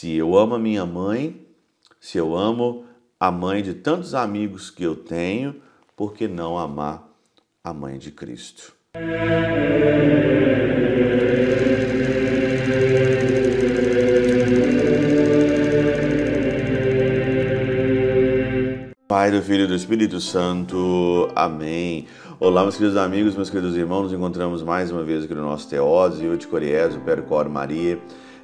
Se eu amo a minha mãe, se eu amo a mãe de tantos amigos que eu tenho, por que não amar a mãe de Cristo? Pai do Filho e do Espírito Santo. Amém. Olá, meus queridos amigos, meus queridos irmãos. Nos encontramos mais uma vez aqui no nosso Teose, eu de Coriés, o Percor Maria,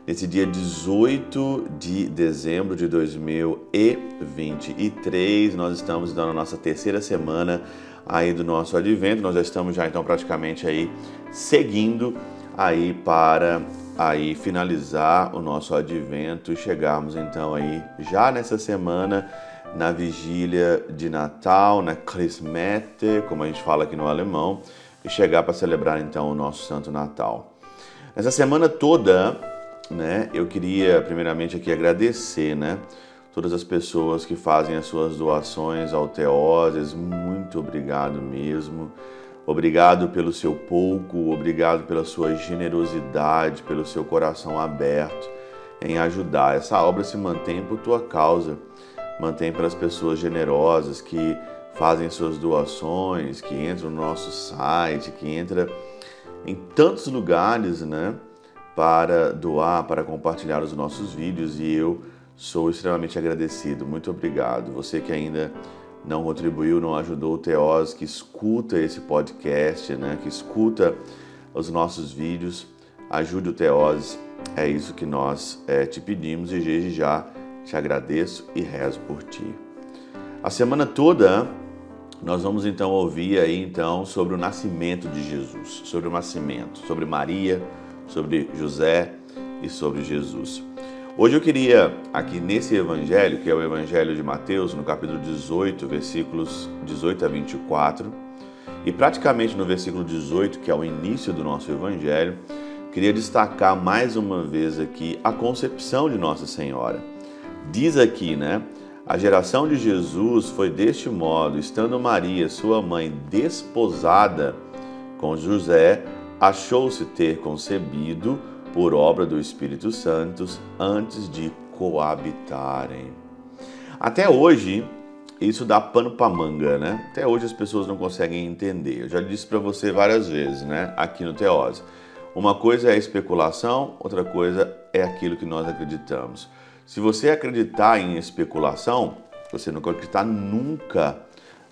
nesse dia 18 de dezembro de 2023. Nós estamos dando a nossa terceira semana aí do nosso advento. Nós já estamos já então praticamente aí seguindo aí para aí finalizar o nosso advento e chegarmos então aí já nessa semana na vigília de Natal, na Christmette, como a gente fala aqui no alemão, e chegar para celebrar então o nosso Santo Natal. Nessa semana toda, né, eu queria primeiramente aqui agradecer, né, todas as pessoas que fazem as suas doações ao Teoses, muito obrigado mesmo. Obrigado pelo seu pouco, obrigado pela sua generosidade, pelo seu coração aberto em ajudar. Essa obra se mantém por tua causa mantém para as pessoas generosas que fazem suas doações, que entram no nosso site, que entra em tantos lugares, né, para doar, para compartilhar os nossos vídeos e eu sou extremamente agradecido. Muito obrigado. Você que ainda não contribuiu, não ajudou o Teós, que escuta esse podcast, né, que escuta os nossos vídeos, ajude o Teós. É isso que nós é, te pedimos e desde já te agradeço e rezo por ti. A semana toda nós vamos então ouvir aí então sobre o nascimento de Jesus, sobre o nascimento, sobre Maria, sobre José e sobre Jesus. Hoje eu queria aqui nesse evangelho, que é o evangelho de Mateus, no capítulo 18, versículos 18 a 24, e praticamente no versículo 18, que é o início do nosso evangelho, queria destacar mais uma vez aqui a concepção de Nossa Senhora Diz aqui, né? A geração de Jesus foi deste modo, estando Maria, sua mãe, desposada com José, achou-se ter concebido por obra do Espírito Santo antes de coabitarem. Até hoje, isso dá pano para manga, né? Até hoje as pessoas não conseguem entender. Eu já disse para você várias vezes, né? Aqui no Teose. Uma coisa é especulação, outra coisa é aquilo que nós acreditamos. Se você acreditar em especulação, você não acreditar nunca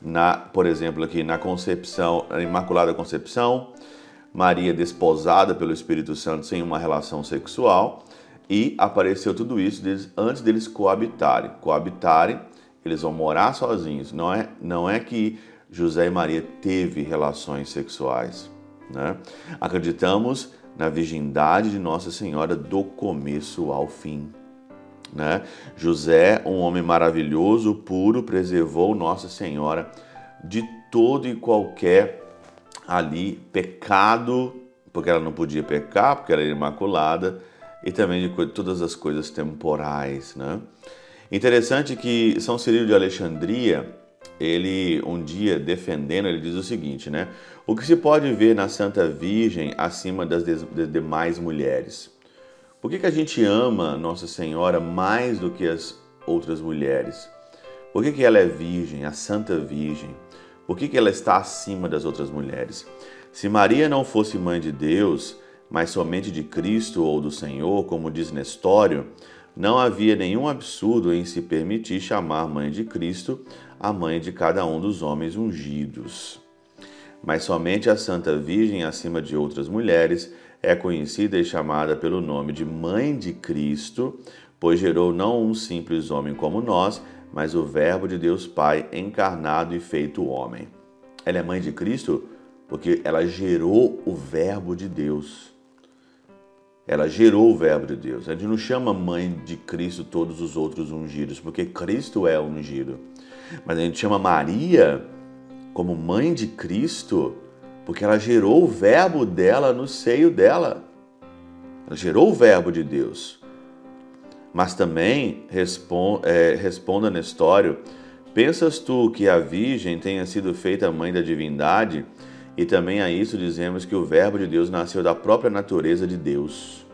na, por exemplo, aqui na concepção, na Imaculada Concepção, Maria desposada pelo Espírito Santo sem uma relação sexual e apareceu tudo isso antes deles coabitarem. Coabitarem, eles vão morar sozinhos. Não é, não é que José e Maria teve relações sexuais. Né? Acreditamos na virgindade de Nossa Senhora do começo ao fim. Né? José, um homem maravilhoso, puro, preservou Nossa Senhora de todo e qualquer ali pecado, porque ela não podia pecar, porque ela era imaculada, e também de todas as coisas temporais. Né? Interessante que São Cirilo de Alexandria, ele um dia defendendo, ele diz o seguinte, né? O que se pode ver na Santa Virgem acima das demais mulheres? Por que, que a gente ama Nossa Senhora mais do que as outras mulheres? Por que, que ela é virgem, a Santa Virgem? Por que, que ela está acima das outras mulheres? Se Maria não fosse mãe de Deus, mas somente de Cristo ou do Senhor, como diz Nestório, não havia nenhum absurdo em se permitir chamar mãe de Cristo a mãe de cada um dos homens ungidos. Mas somente a Santa Virgem, acima de outras mulheres, é conhecida e chamada pelo nome de Mãe de Cristo, pois gerou não um simples homem como nós, mas o Verbo de Deus Pai encarnado e feito homem. Ela é mãe de Cristo porque ela gerou o Verbo de Deus. Ela gerou o Verbo de Deus. A gente não chama mãe de Cristo todos os outros ungidos, porque Cristo é ungido. Mas a gente chama Maria como mãe de Cristo porque ela gerou o verbo dela no seio dela. Ela gerou o verbo de Deus. Mas também responda, é, responda Nestório: Pensas tu que a Virgem tenha sido feita mãe da divindade? E também a isso dizemos que o Verbo de Deus nasceu da própria natureza de Deus.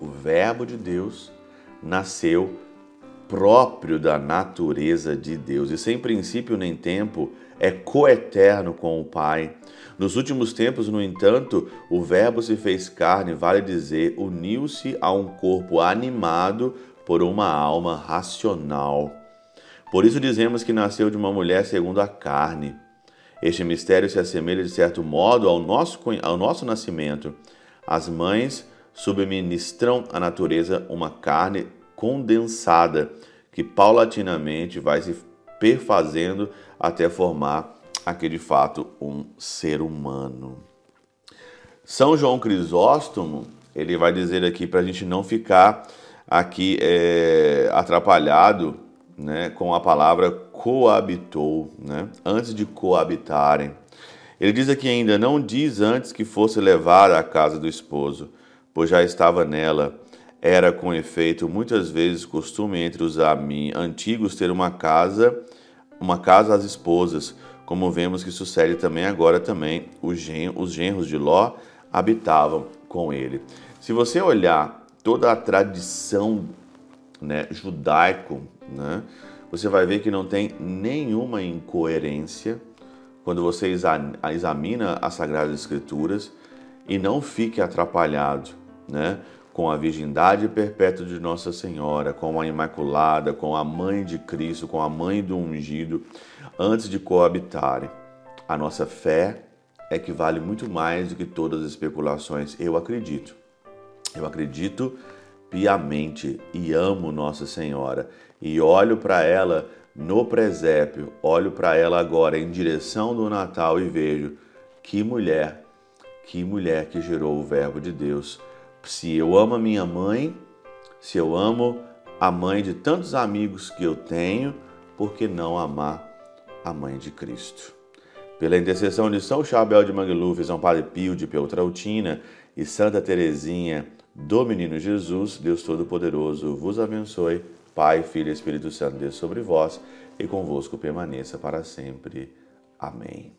O Verbo de Deus nasceu próprio da natureza de Deus e sem princípio nem tempo é coeterno com o Pai. Nos últimos tempos, no entanto, o Verbo se fez carne, vale dizer, uniu-se a um corpo animado por uma alma racional. Por isso dizemos que nasceu de uma mulher segundo a carne. Este mistério se assemelha de certo modo ao nosso, ao nosso nascimento. As mães subministram à natureza uma carne condensada que paulatinamente vai se perfazendo até formar aqui de fato um ser humano. São João Crisóstomo, ele vai dizer aqui para a gente não ficar aqui é, atrapalhado né, com a palavra coabitou, né, antes de coabitarem. Ele diz aqui ainda: não diz antes que fosse levada à casa do esposo, pois já estava nela. Era com efeito muitas vezes costume entre os antigos ter uma casa, uma casa às esposas, como vemos que sucede também agora também os genros de Ló habitavam com ele. Se você olhar toda a tradição né, judaico, né, você vai ver que não tem nenhuma incoerência quando você examina as Sagradas Escrituras e não fique atrapalhado né, com a virgindade perpétua de Nossa Senhora, com a Imaculada, com a Mãe de Cristo, com a Mãe do Ungido antes de coabitarem. A nossa fé é que vale muito mais do que todas as especulações. Eu acredito. Eu acredito piamente e amo Nossa Senhora e olho para ela no presépio, olho para ela agora em direção do Natal e vejo que mulher, que mulher que gerou o Verbo de Deus. Se eu amo a minha mãe, se eu amo a mãe de tantos amigos que eu tenho, por que não amar a mãe de Cristo. Pela intercessão de São Chabel de Mangluf, São Padre Pio de Peltrautina e Santa Teresinha do Menino Jesus, Deus Todo-Poderoso vos abençoe. Pai, Filho e Espírito Santo, Deus sobre vós e convosco permaneça para sempre. Amém.